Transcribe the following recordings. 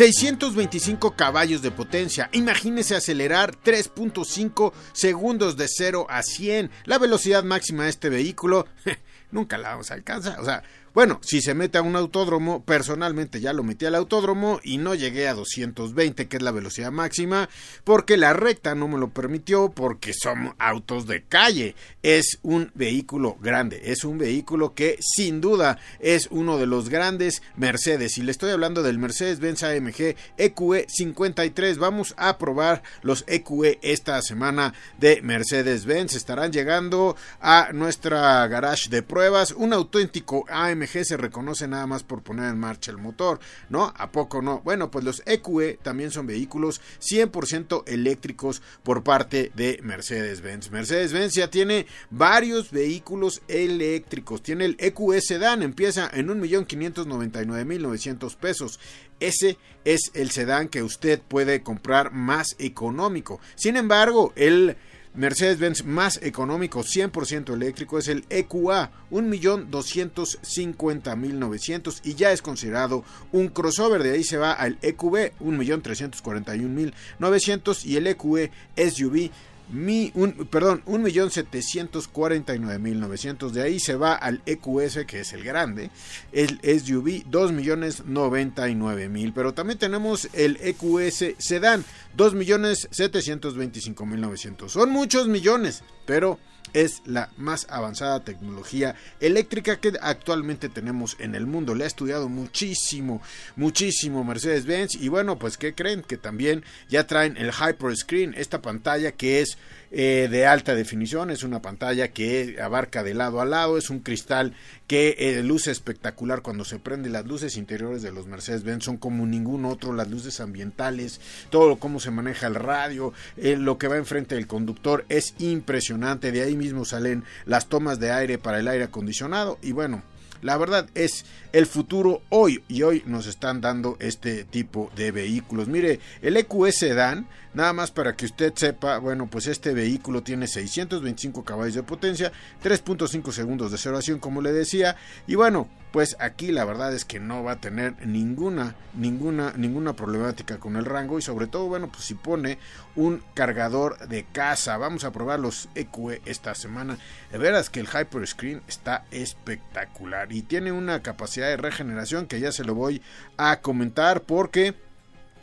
625 caballos de potencia. Imagínese acelerar 3.5 segundos de 0 a 100. La velocidad máxima de este vehículo nunca la vamos a alcanzar. O sea, bueno, si se mete a un autódromo, personalmente ya lo metí al autódromo y no llegué a 220, que es la velocidad máxima, porque la recta no me lo permitió, porque son autos de calle. Es un vehículo grande, es un vehículo que sin duda es uno de los grandes Mercedes. Y le estoy hablando del Mercedes-Benz AMG EQE 53. Vamos a probar los EQE esta semana de Mercedes-Benz. Estarán llegando a nuestra garage de pruebas. Un auténtico AMG se reconoce nada más por poner en marcha el motor, ¿no? ¿A poco no? Bueno, pues los EQE también son vehículos 100% eléctricos por parte de Mercedes-Benz. Mercedes-Benz ya tiene varios vehículos eléctricos. Tiene el EQE Sedan, empieza en 1.599.900 pesos. Ese es el sedán que usted puede comprar más económico. Sin embargo, el Mercedes-Benz más económico 100% eléctrico es el EQA 1.250.900 y ya es considerado un crossover. De ahí se va al EQB 1.341.900 y el EQE SUV mi, un, perdón, 1.749.900. De ahí se va al EQS, que es el grande, el SUV, 2.099.000. Pero también tenemos el EQS Sedan, 2.725.900. Son muchos millones, pero es la más avanzada tecnología eléctrica que actualmente tenemos en el mundo. Le ha estudiado muchísimo, muchísimo Mercedes-Benz. Y bueno, pues ¿qué creen? Que también ya traen el Hyper Screen, esta pantalla que es eh, de alta definición, es una pantalla que abarca de lado a lado, es un cristal que eh, luce espectacular cuando se prende. Las luces interiores de los Mercedes-Benz son como ningún otro, las luces ambientales, todo cómo se maneja el radio, eh, lo que va enfrente del conductor es impresionante. De ahí mismo salen las tomas de aire para el aire acondicionado y bueno, la verdad es el futuro hoy y hoy nos están dando este tipo de vehículos. Mire, el EQS Dan, nada más para que usted sepa, bueno, pues este vehículo tiene 625 caballos de potencia, 3.5 segundos de observación como le decía, y bueno, pues aquí la verdad es que no va a tener ninguna, ninguna, ninguna problemática con el rango y sobre todo, bueno, pues si pone un cargador de casa, vamos a probar los EQE esta semana, de veras que el Hyper Screen está espectacular y tiene una capacidad de regeneración que ya se lo voy a comentar porque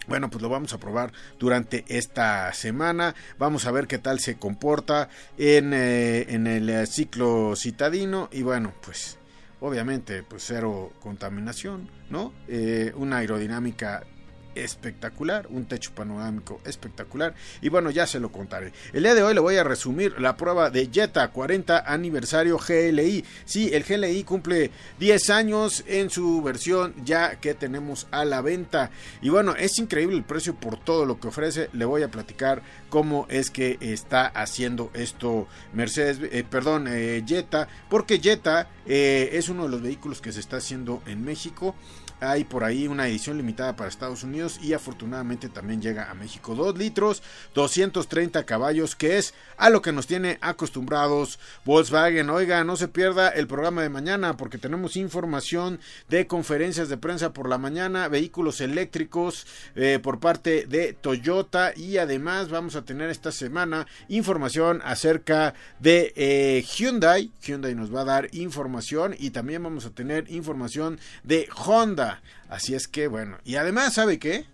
bueno, pues lo vamos a probar durante esta semana. Vamos a ver qué tal se comporta en, eh, en el ciclo citadino. Y bueno, pues obviamente, pues cero contaminación, ¿no? Eh, una aerodinámica espectacular, un techo panorámico espectacular y bueno ya se lo contaré. El día de hoy le voy a resumir la prueba de Jetta 40 aniversario GLI. Sí, el GLI cumple 10 años en su versión ya que tenemos a la venta y bueno es increíble el precio por todo lo que ofrece. Le voy a platicar cómo es que está haciendo esto Mercedes, eh, perdón, eh, Jetta, porque Jetta eh, es uno de los vehículos que se está haciendo en México hay por ahí una edición limitada para Estados Unidos y afortunadamente también llega a México. 2 litros, 230 caballos, que es a lo que nos tiene acostumbrados Volkswagen. Oiga, no se pierda el programa de mañana porque tenemos información de conferencias de prensa por la mañana, vehículos eléctricos eh, por parte de Toyota y además vamos a tener esta semana información acerca de eh, Hyundai. Hyundai nos va a dar información y también vamos a tener información de Honda. Así es que bueno, y además, ¿sabe qué?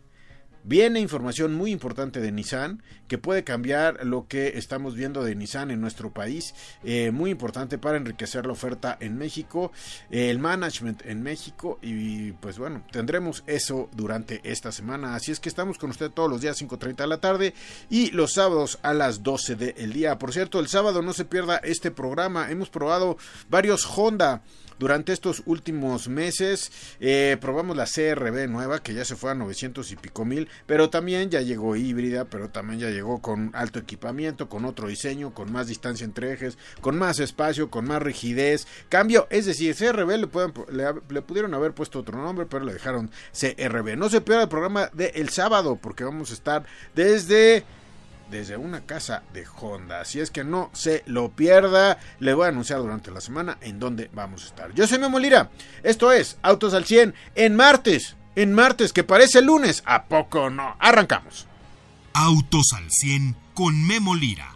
Viene información muy importante de Nissan que puede cambiar lo que estamos viendo de Nissan en nuestro país. Eh, muy importante para enriquecer la oferta en México, el management en México y pues bueno, tendremos eso durante esta semana. Así es que estamos con usted todos los días 5.30 de la tarde y los sábados a las 12 del día. Por cierto, el sábado no se pierda este programa. Hemos probado varios Honda durante estos últimos meses eh, probamos la CRB nueva que ya se fue a 900 y pico mil, pero también ya llegó híbrida, pero también ya llegó con alto equipamiento, con otro diseño, con más distancia entre ejes, con más espacio, con más rigidez. Cambio, es decir, CRB le, pudieron haber puesto otro nombre, pero le dejaron CRB. No se pierda el programa del el sábado porque vamos a estar desde desde una casa de Honda. Así es que no se lo pierda. Le voy a anunciar durante la semana en dónde vamos a estar. Yo soy Memo Lira. Esto es Autos al 100 en martes. En martes, que parece lunes. ¿A poco no? Arrancamos. Autos al 100 con Memo Lira.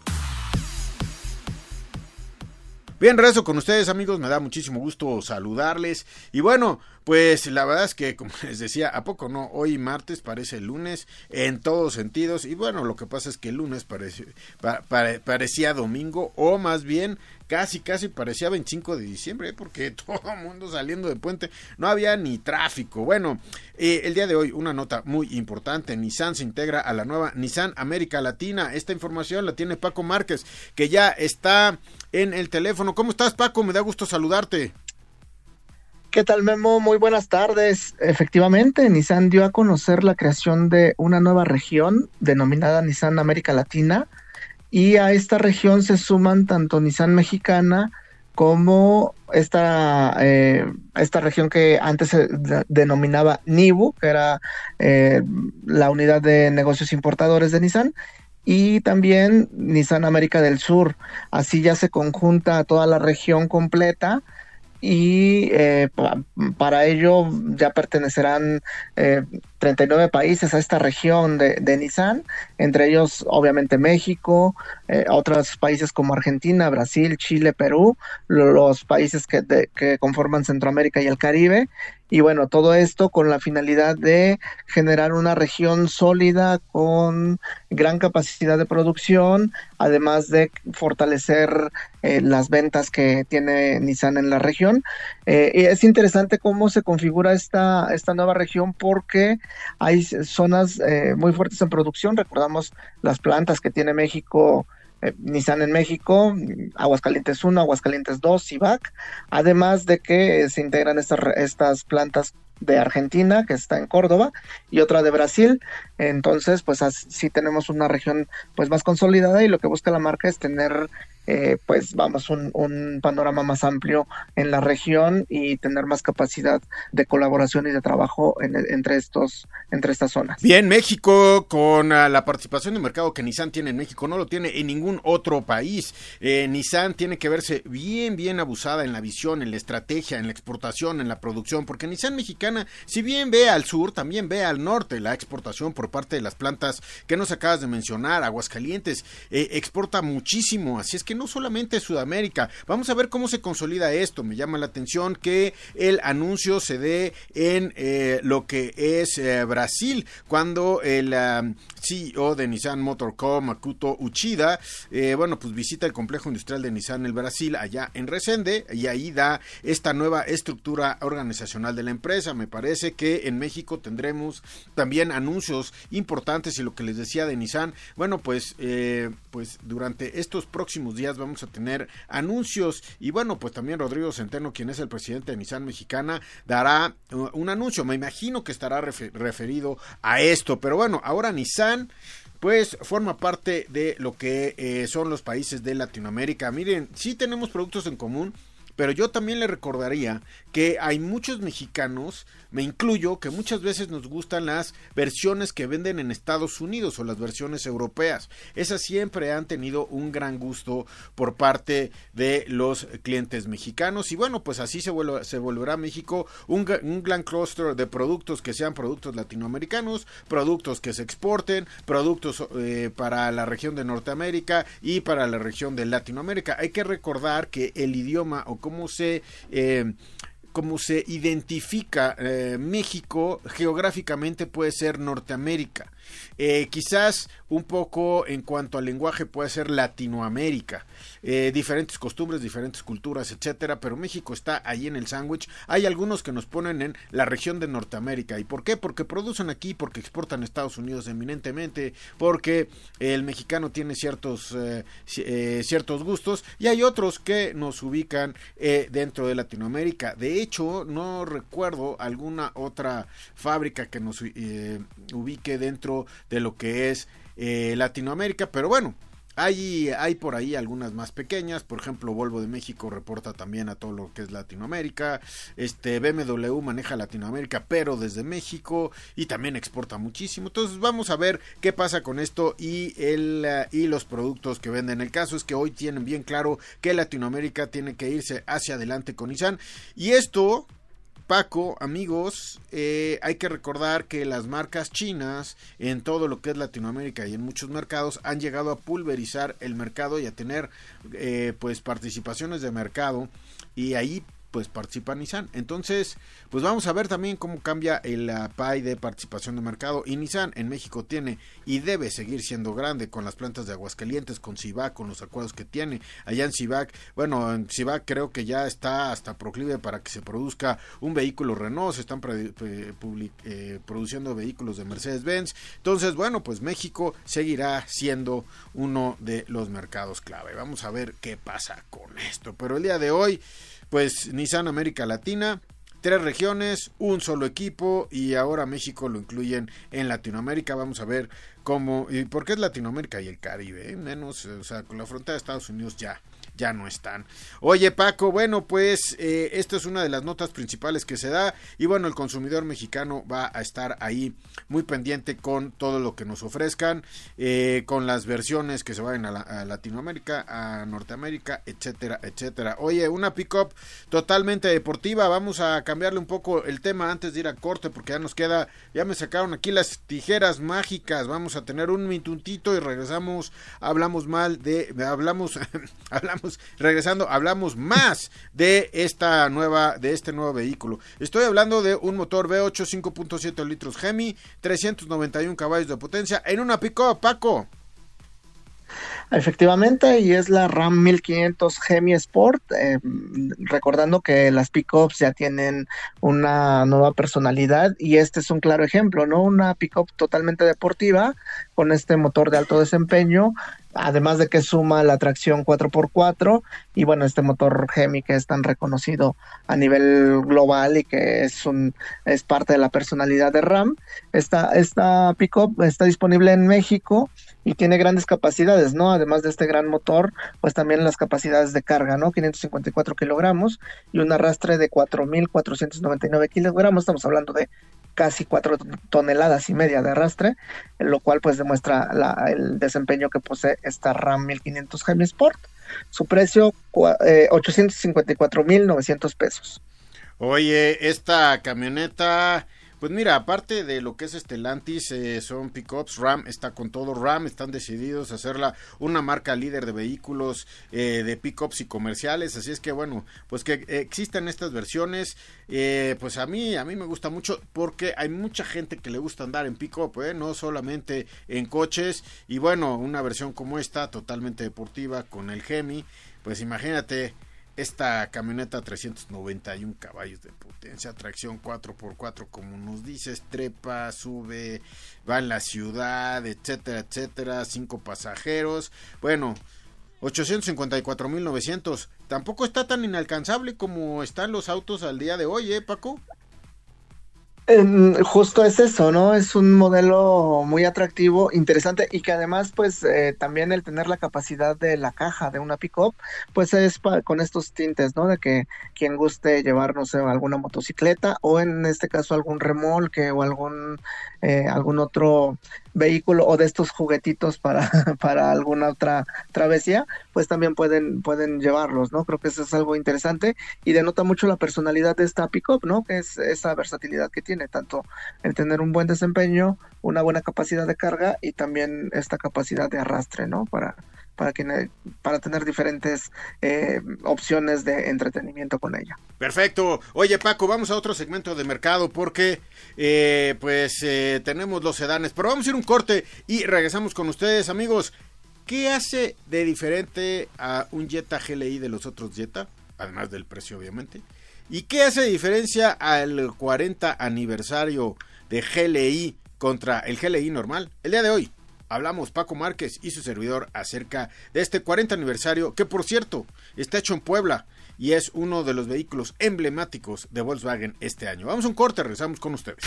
Bien, rezo con ustedes amigos, me da muchísimo gusto saludarles. Y bueno, pues la verdad es que, como les decía, ¿a poco no? Hoy martes parece lunes en todos sentidos. Y bueno, lo que pasa es que el lunes parecía domingo, o más bien casi, casi parecía 25 de diciembre, ¿eh? porque todo el mundo saliendo de puente, no había ni tráfico. Bueno, eh, el día de hoy una nota muy importante, Nissan se integra a la nueva Nissan América Latina. Esta información la tiene Paco Márquez, que ya está en el teléfono. ¿Cómo estás, Paco? Me da gusto saludarte. ¿Qué tal, Memo? Muy buenas tardes. Efectivamente, Nissan dio a conocer la creación de una nueva región denominada Nissan América Latina y a esta región se suman tanto Nissan mexicana como esta, eh, esta región que antes se denominaba NIBU, que era eh, la unidad de negocios importadores de Nissan, y también Nissan América del Sur. Así ya se conjunta toda la región completa y eh, para ello ya pertenecerán eh, 39 países a esta región de, de Nissan, entre ellos obviamente México, eh, otros países como Argentina, Brasil, Chile, Perú, los países que, que conforman Centroamérica y el Caribe. Y bueno, todo esto con la finalidad de generar una región sólida con gran capacidad de producción, además de fortalecer eh, las ventas que tiene Nissan en la región. Eh, es interesante cómo se configura esta, esta nueva región porque hay zonas eh, muy fuertes en producción. Recordamos las plantas que tiene México, eh, Nissan en México, Aguascalientes 1, Aguascalientes 2, CIVAC, además de que se integran estas, estas plantas de Argentina, que está en Córdoba, y otra de Brasil. Entonces, pues así tenemos una región pues más consolidada y lo que busca la marca es tener eh, pues vamos, un, panorama más amplio en la región y tener más capacidad de colaboración y de trabajo en, entre, estos, entre estas zonas. Bien, México, con ah, la participación de mercado que Nissan tiene en México, no lo tiene en ningún otro país. Eh, Nissan tiene que verse bien, bien abusada en la visión, en la estrategia, en la exportación, en la producción, porque Nissan si bien ve al sur, también ve al norte la exportación por parte de las plantas que nos acabas de mencionar, Aguascalientes, eh, exporta muchísimo, así es que no solamente Sudamérica. Vamos a ver cómo se consolida esto. Me llama la atención que el anuncio se dé en eh, lo que es eh, Brasil, cuando el CEO de Nissan Motorco, Makuto Uchida, bueno, pues visita el complejo industrial de Nissan el Brasil, allá en Resende, y ahí da esta nueva estructura organizacional de la empresa. Me parece que en México tendremos también anuncios importantes y lo que les decía de Nissan, bueno, pues, pues durante estos próximos días vamos a tener anuncios y bueno, pues también Rodrigo Centeno, quien es el presidente de Nissan Mexicana, dará uh, un anuncio. Me imagino que estará referido a esto, pero bueno, ahora Nissan pues forma parte de lo que eh, son los países de Latinoamérica. Miren, sí tenemos productos en común, pero yo también le recordaría que hay muchos mexicanos, me incluyo, que muchas veces nos gustan las versiones que venden en Estados Unidos o las versiones europeas. Esas siempre han tenido un gran gusto por parte de los clientes mexicanos y bueno, pues así se, se volverá México un, gran cluster de productos que sean productos latinoamericanos, productos que se exporten, productos eh, para la región de Norteamérica y para la región de Latinoamérica. Hay que recordar que el idioma o cómo se eh, cómo se identifica eh, México geográficamente puede ser Norteamérica Eh, quizás un poco en cuanto al lenguaje puede ser Latinoamérica. Eh, diferentes costumbres, diferentes culturas, etcétera, pero México está ahí en el sándwich. Hay algunos que nos ponen en la región de Norteamérica. ¿Y por qué? Porque producen aquí, porque exportan a Estados Unidos eminentemente, porque el mexicano tiene ciertos, eh, ciertos gustos y hay otros que nos ubican dentro de Latinoamérica. De hecho, no recuerdo alguna otra fábrica que nos ubique dentro de lo que es Latinoamérica, pero bueno, hay, hay por ahí algunas más pequeñas, por ejemplo, Volvo de México reporta también a todo lo que es Latinoamérica, este BMW maneja Latinoamérica, pero desde México y también exporta muchísimo. Entonces vamos a ver qué pasa con esto y el y los productos que venden. El caso es que hoy tienen bien claro que Latinoamérica tiene que irse hacia adelante con Nissan y esto Paco, amigos, eh, hay que recordar que las marcas chinas en todo lo que es Latinoamérica y en muchos mercados han llegado a pulverizar el mercado y a tener eh, pues participaciones de mercado. Y ahí pues participa Nissan. Entonces, pues vamos a ver también cómo cambia el PAI de participación de mercado. Y Nissan en México tiene y debe seguir siendo grande con las plantas de Aguascalientes, con Civac, con los acuerdos que tiene. Allá en Civac, bueno, en Civac creo que ya está hasta proclive para que se produzca un vehículo Renault, se están eh, produciendo vehículos de Mercedes-Benz. Entonces, bueno, pues México seguirá siendo uno de los mercados clave. Vamos a ver qué pasa con esto. Pero el día de hoy pues Nissan América Latina, tres regiones, un solo equipo y ahora México lo incluyen en Latinoamérica. Vamos a ver cómo y por qué es Latinoamérica y el Caribe, ¿eh? menos, o sea, con la frontera de Estados Unidos ya ya no están. Oye Paco, bueno pues eh, esta es una de las notas principales que se da y bueno el consumidor mexicano va a estar ahí muy pendiente con todo lo que nos ofrezcan, eh, con las versiones que se vayan a, Latinoamérica, a Norteamérica, etcétera, etcétera. Oye, una pick-up totalmente deportiva, vamos a cambiarle un poco el tema antes de ir a corte porque ya nos queda, ya me sacaron aquí las tijeras mágicas, vamos a tener un minutito y regresamos, hablamos mal de, hablamos, hablamos regresando, hablamos más de esta nueva, de este nuevo vehículo. Estoy hablando de un motor V8 5.7 litros Gemi, 391 caballos de potencia en una pick-up, Paco. Efectivamente, y es la RAM 1500 Gemi Sport, eh, recordando que las pickups ya tienen una nueva personalidad y este es un claro ejemplo, ¿no? Una pickup totalmente deportiva con este motor de alto desempeño, además de que suma la tracción 4x4 y bueno, este motor Gemi que es tan reconocido a nivel global y que es un es parte de la personalidad de RAM. Esta esta pickup está disponible en México y tiene grandes capacidades, ¿no? Además de este gran motor, pues también las capacidades de carga, ¿no? 554 kilogramos y un arrastre de 4.499 kilogramos, estamos hablando de casi 4 toneladas y media de arrastre, lo cual pues demuestra el desempeño que posee esta RAM 1500 Gemi Sport. Su precio, eh, 854.900 pesos. Oye, esta camioneta pues mira, aparte de lo que es Estelantis, eh, son pickups, Ram está con todo, Ram están decididos a hacerla una marca líder de vehículos eh, de pickups y comerciales, así es que bueno, pues que existen estas versiones, eh, pues a mí, a mí me gusta mucho porque hay mucha gente que le gusta andar en pickup, eh, no solamente en coches, y bueno, una versión como esta, totalmente deportiva, con el Gemi, pues imagínate, esta camioneta 391 caballos de potencia, tracción 4x4 como nos dices, trepa, sube, va en la ciudad, etcétera, etcétera, cinco pasajeros. Bueno, 854.900. Tampoco está tan inalcanzable como están los autos al día de hoy, ¿eh, Paco? Justo es eso, ¿no? Es un modelo muy atractivo, interesante y que además, pues, eh, también el tener la capacidad de la caja de una pickup, pues es con estos tintes, ¿no? De que quien guste llevar, no sé, alguna motocicleta o en este caso algún remolque o algún, eh, algún otro vehículo o de estos juguetitos para, para alguna otra travesía, pues también pueden, pueden llevarlos, ¿no? Creo que eso es algo interesante y denota mucho la personalidad de esta pickup, ¿no? Que es esa versatilidad que tiene, tanto el tener un buen desempeño, una buena capacidad de carga y también esta capacidad de arrastre, ¿no? Para, para, que, para tener diferentes eh, opciones de entretenimiento con ella. Perfecto. Oye Paco, vamos a otro segmento de mercado porque eh, pues eh, tenemos los sedanes, pero vamos a ir un corte y regresamos con ustedes amigos. ¿Qué hace de diferente a un Jetta GLI de los otros Jetta? Además del precio obviamente. ¿Y qué hace de diferencia al 40 aniversario de GLI contra el GLI normal? El día de hoy hablamos Paco Márquez y su servidor acerca de este 40 aniversario que por cierto está hecho en Puebla y es uno de los vehículos emblemáticos de Volkswagen este año. Vamos a un corte, regresamos con ustedes.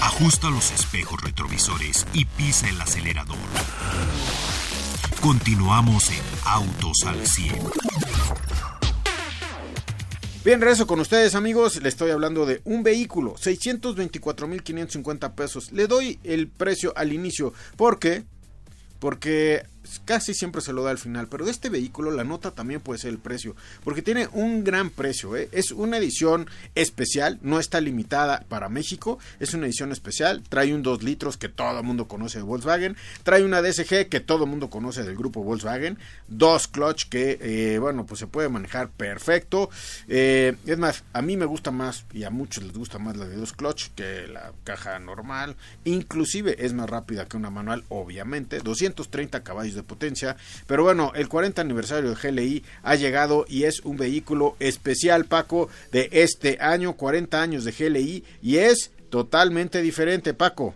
Ajusta los espejos retrovisores y pisa el acelerador. Continuamos en Autos al 100. Bien, regreso con ustedes amigos, le estoy hablando de un vehículo, 624.550 pesos. Le doy el precio al inicio. Porque porque casi siempre se lo da al final, pero de este vehículo la nota también puede ser el precio, porque tiene un gran precio, ¿eh? es una edición especial, no está limitada para México, es una edición especial, trae un 2 litros que todo el mundo conoce de Volkswagen, trae una DSG que todo el mundo conoce del grupo Volkswagen, dos clutch que, eh, bueno, pues se puede manejar perfecto, eh, es más, a mí me gusta más y a muchos les gusta más la de dos clutch que la caja normal, inclusive es más rápida que una manual, obviamente, 200 230 caballos de potencia. Pero bueno, el 40 aniversario de GLI ha llegado y es un vehículo especial, Paco, de este año, 40 años de GLI, y es totalmente diferente, Paco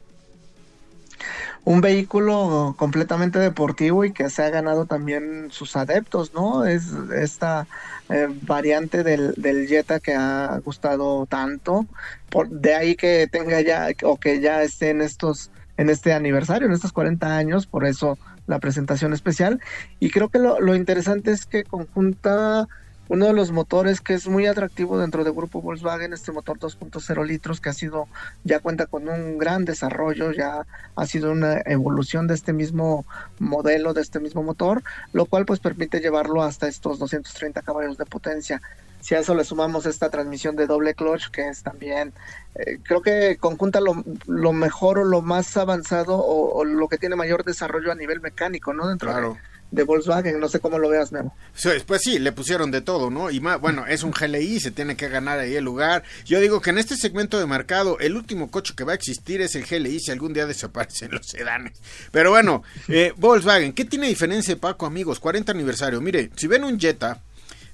un vehículo completamente deportivo y que se ha ganado también sus adeptos, ¿no? Es esta eh, variante del, del Jetta que ha gustado tanto, por, de ahí que tenga ya o que ya esté en estos en este aniversario, en estos 40 años, por eso la presentación especial. Y creo que lo, interesante es que conjunta uno de los motores que es muy atractivo dentro del grupo Volkswagen, este motor 2.0 litros que ha sido, ya cuenta con un gran desarrollo, ya ha sido una evolución de este mismo modelo, de este mismo motor, lo cual pues permite llevarlo hasta estos 230 caballos de potencia. Si a eso le sumamos esta transmisión de doble clutch, que es también, eh, creo que conjunta lo, lo, mejor o lo más avanzado o, lo que tiene mayor desarrollo a nivel mecánico, ¿no? Dentro de, Volkswagen, no sé cómo lo veas, Memo. Pues sí, le pusieron de todo, ¿no? Y más, bueno, es un GLI, se tiene que ganar ahí el lugar. Yo digo que en este segmento de mercado, el último coche que va a existir es el GLI si algún día desaparecen los sedanes. Pero bueno, eh, Volkswagen, ¿qué tiene diferencia, Paco, amigos? 40 aniversario. Mire, si ven un Jetta,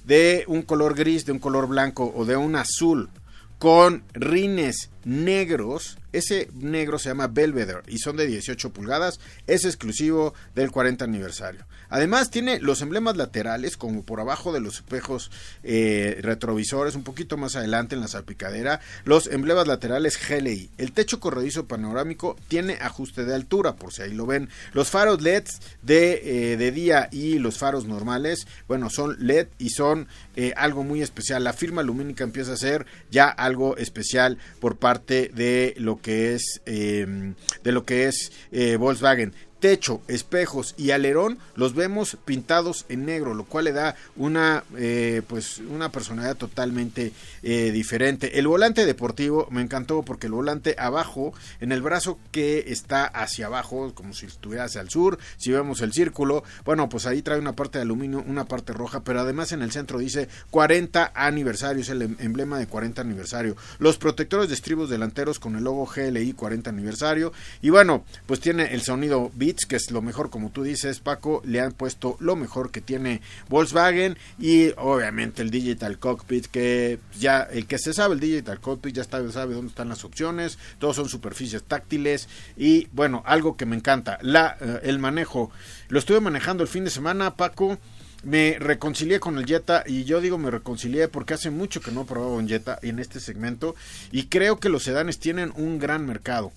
de un color gris, de un color blanco o de un azul con rines negros, ese negro se llama Belvedere y son de 18 pulgadas, es exclusivo del 40 aniversario. Además tiene los emblemas laterales como por abajo de los espejos eh, retrovisores, un poquito más adelante en la salpicadera, los emblemas laterales GLI. El techo corredizo panorámico tiene ajuste de altura, por si ahí lo ven. Los faros LED de, eh, de día y los faros normales, bueno, son LED y son eh, algo muy especial. La firma lumínica empieza a ser ya algo especial por parte de lo que es de lo que es Volkswagen techo, espejos y alerón los vemos pintados en negro, lo cual le da una eh, pues una personalidad totalmente eh, diferente. El volante deportivo me encantó porque el volante abajo, en el brazo que está hacia abajo, como si estuviera hacia el sur, si vemos el círculo, bueno, pues ahí trae una parte de aluminio, una parte roja, pero además en el centro dice 40 aniversario, es el em-, emblema de 40 aniversario. Los protectores de estribos delanteros con el logo GLI 40 aniversario y bueno, pues tiene el sonido beat que es lo mejor, como tú dices, Paco, le han puesto lo mejor que tiene Volkswagen y obviamente el Digital Cockpit, que ya el que se sabe el Digital Cockpit ya está, sabe dónde están las opciones, todos son superficies táctiles y bueno, algo que me encanta, la, eh, el manejo. Lo estuve manejando el fin de semana, Paco me reconcilié con el Jetta y yo digo me reconcilié porque hace mucho que no probaba un Jetta en este segmento y creo que los sedanes tienen un gran mercado.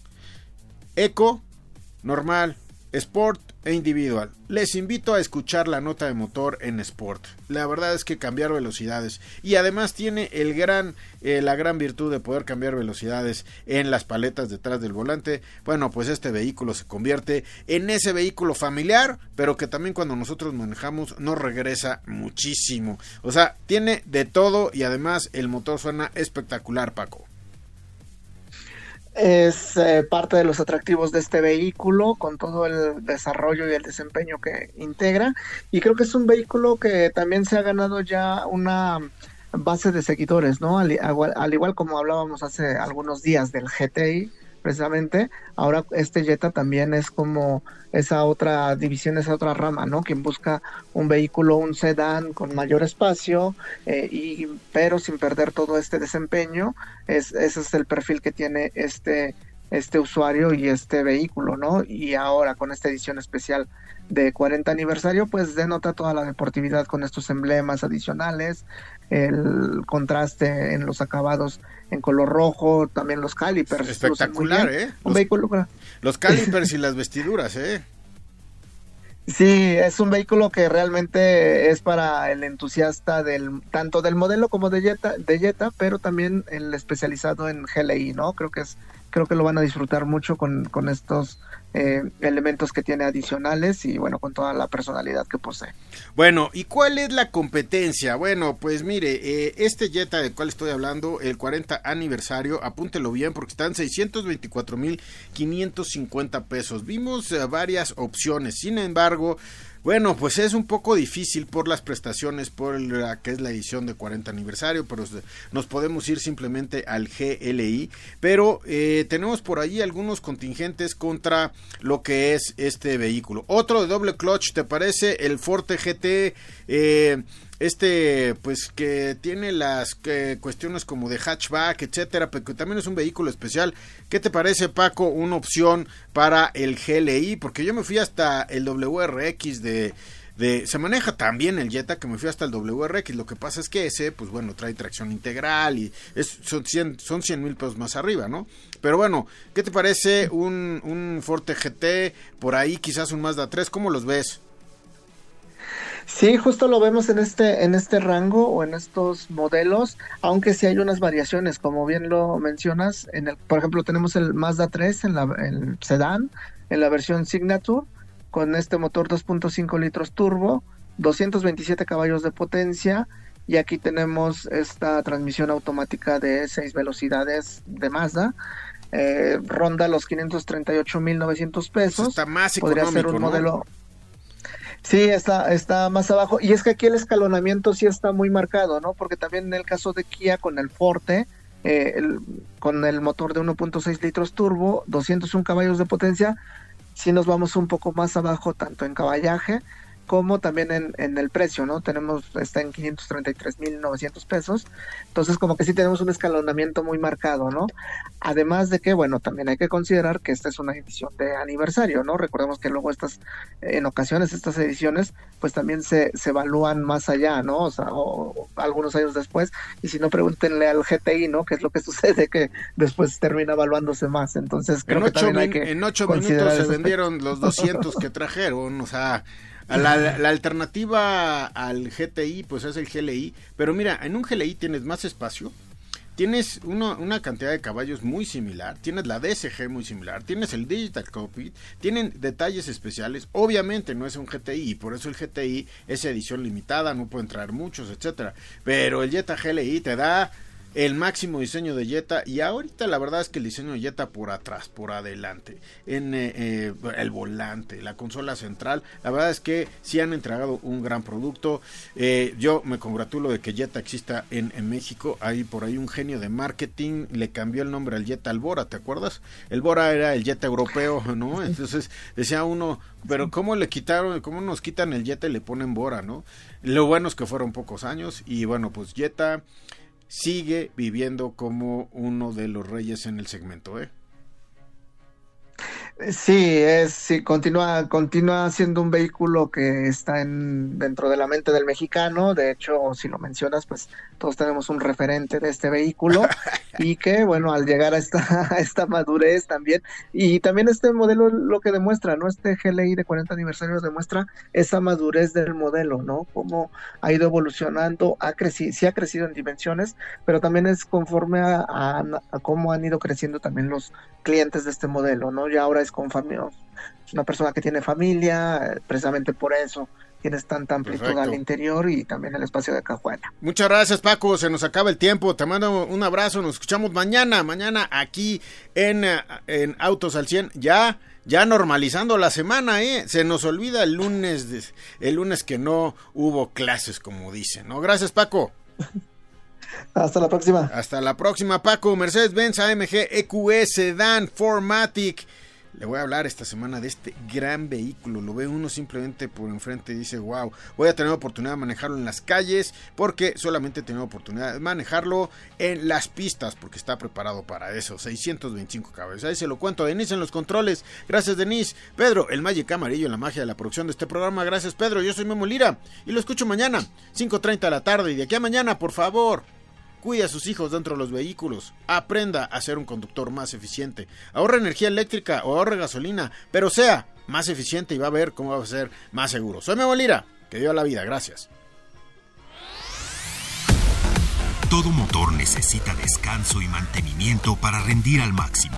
Eco, normal, Sport e individual. Les invito a escuchar la nota de motor en Sport. La verdad es que cambiar velocidades y además tiene el gran, eh, la gran virtud de poder cambiar velocidades en las paletas detrás del volante. Bueno, pues este vehículo se convierte en ese vehículo familiar, pero que también cuando nosotros manejamos nos regresa muchísimo. O sea, tiene de todo y además el motor suena espectacular, Paco. Es eh, parte de los atractivos de este vehículo con todo el desarrollo y el desempeño que integra y creo que es un vehículo que también se ha ganado ya una base de seguidores, ¿no? Al, al igual como hablábamos hace algunos días del GTI, precisamente, ahora este Jetta también es como esa otra división, esa otra rama, ¿no? Quien busca un vehículo, un sedán con mayor espacio, eh, y, pero sin perder todo este desempeño, es, ese es el perfil que tiene este, este usuario y este vehículo, ¿no? Y ahora con esta edición especial de 40 aniversario, pues denota toda la deportividad con estos emblemas adicionales, el contraste en los acabados en color rojo, también los calipers. Espectacular, ¿eh? Un vehículo. Los calipers y las vestiduras, ¿eh? Sí, es un vehículo que realmente es para el entusiasta del tanto del modelo como de Jetta, de Jetta, pero también el especializado en GLI, ¿no? Creo que es creo que lo van a disfrutar mucho con, con estos eh, elementos que tiene adicionales y bueno, con toda la personalidad que posee. Bueno, ¿y cuál es la competencia? Bueno, pues mire, eh, este Jetta del cual estoy hablando, el 40 aniversario, apúntelo bien porque están 624.550 pesos. Vimos eh, varias opciones, sin embargo, bueno, pues es un poco difícil por las prestaciones, por la que es la edición de 40 aniversario, pero nos podemos ir simplemente al GLI. Pero eh, tenemos por ahí algunos contingentes contra lo que es este vehículo. Otro de doble clutch, ¿te parece? El Forte GT. Eh, este pues que tiene las cuestiones como de hatchback etcétera pero que también es un vehículo especial ¿qué te parece Paco una opción para el GLI? porque yo me fui hasta el WRX de de, se maneja también el Jetta que me fui hasta el WRX lo que pasa es que ese pues bueno trae tracción integral y es, son 100 son 100 mil pesos más arriba no pero bueno ¿qué te parece un, un Forte GT por ahí quizás un Mazda 3 ¿cómo los ves? Sí, justo lo vemos en este, en este rango o en estos modelos, aunque sí hay unas variaciones, como bien lo mencionas, en el, por ejemplo, tenemos el Mazda 3 en la el sedán, en la versión Signature, con este motor 2.5 litros turbo, 227 caballos de potencia, y aquí tenemos esta transmisión automática de 6 velocidades de Mazda. Eh, ronda los 538.900 pesos. Está más Podría ser un modelo Sí, está, está más abajo. Y es que aquí el escalonamiento sí está muy marcado, ¿no? Porque también en el caso de Kia con el Forte, eh, con el motor de 1.6 litros turbo, 201 caballos de potencia, sí nos vamos un poco más abajo tanto en caballaje como también en, en el precio, ¿no? Tenemos, está en 533.900 pesos, entonces como que sí tenemos un escalonamiento muy marcado, ¿no? Además de que, bueno, también hay que considerar que esta es una edición de aniversario, ¿no? Recordemos que luego estas, en ocasiones estas ediciones, pues también se, se evalúan más allá, ¿no? O sea, o, algunos años después, y si no, pregúntenle al GTI, ¿no? ¿Qué es lo que sucede? Que después termina evaluándose más, entonces creo en que también hay que... En ocho minutos se vendieron los 200 que trajeron, o sea... La, alternativa al GTI pues es el GLI, pero mira, en un GLI tienes más espacio, tienes una cantidad de caballos muy similar, tienes la DSG muy similar, tienes el Digital Cockpit, tienen detalles especiales, obviamente no es un GTI, por eso el GTI es edición limitada, no pueden traer muchos, etcétera, pero el Jetta GLI te da el máximo diseño de Jetta y ahorita la verdad es que el diseño de Jetta por atrás, por adelante, en eh, eh, el volante, la consola central, la verdad es que sí han entregado un gran producto. Eh, yo me congratulo de que Jetta exista en, México. Hay por ahí un genio de marketing, le cambió el nombre al Jetta al Bora, ¿te acuerdas? El Bora era el Jetta europeo, ¿no? Entonces decía uno, pero ¿cómo le quitaron, cómo nos quitan el Jetta y le ponen Bora, ¿no? Lo bueno es que fueron pocos años y bueno, pues Jetta sigue viviendo como uno de los reyes en el segmento, ¿eh? Sí, es, sí, continúa, continúa siendo un vehículo que está en, dentro de la mente del mexicano. De hecho, si lo mencionas, pues todos tenemos un referente de este vehículo y que, bueno, al llegar a esta, esta madurez también, y también este modelo lo que demuestra, ¿no? Este GLI de 40 aniversario demuestra esa madurez del modelo, ¿no? Cómo ha ido evolucionando, ha crecido, sí ha crecido en dimensiones, pero también es conforme a, a, a cómo han ido creciendo también los clientes de este modelo, ¿no? Ya ahora con familia, es una persona que tiene familia, precisamente por eso tienes tanta amplitud al interior y también el espacio de cajuela. Muchas gracias Paco, se nos acaba el tiempo, te mando un abrazo, nos escuchamos mañana, mañana aquí en, en Autos al 100, ya ya normalizando la semana, ¿eh? Se nos olvida el lunes, el lunes que no hubo clases, como dicen, ¿no? Gracias, Paco. Hasta la próxima. Hasta la próxima, Paco. Mercedes-Benz AMG EQS Sedan Formatic le voy a hablar esta semana de este gran vehículo. Lo ve uno simplemente por enfrente y dice, wow, voy a tener oportunidad de manejarlo en las calles porque solamente he tenido oportunidad de manejarlo en las pistas porque está preparado para eso. 625 caballos. Ahí se lo cuento. Denise en los controles. Gracias, Denise. Pedro, el Magic Amarillo la magia de la producción de este programa. Gracias, Pedro. Yo soy Memo Lira y lo escucho mañana, 5.30 de la tarde. Y de aquí a mañana, por favor, Cuide a sus hijos dentro de los vehículos. Aprenda a ser un conductor más eficiente. Ahorra energía eléctrica o ahorra gasolina, pero sea más eficiente y va a ver cómo va a ser más seguro. Soy Memo Lira. Que dio la vida. Gracias. Todo motor necesita descanso y mantenimiento para rendir al máximo.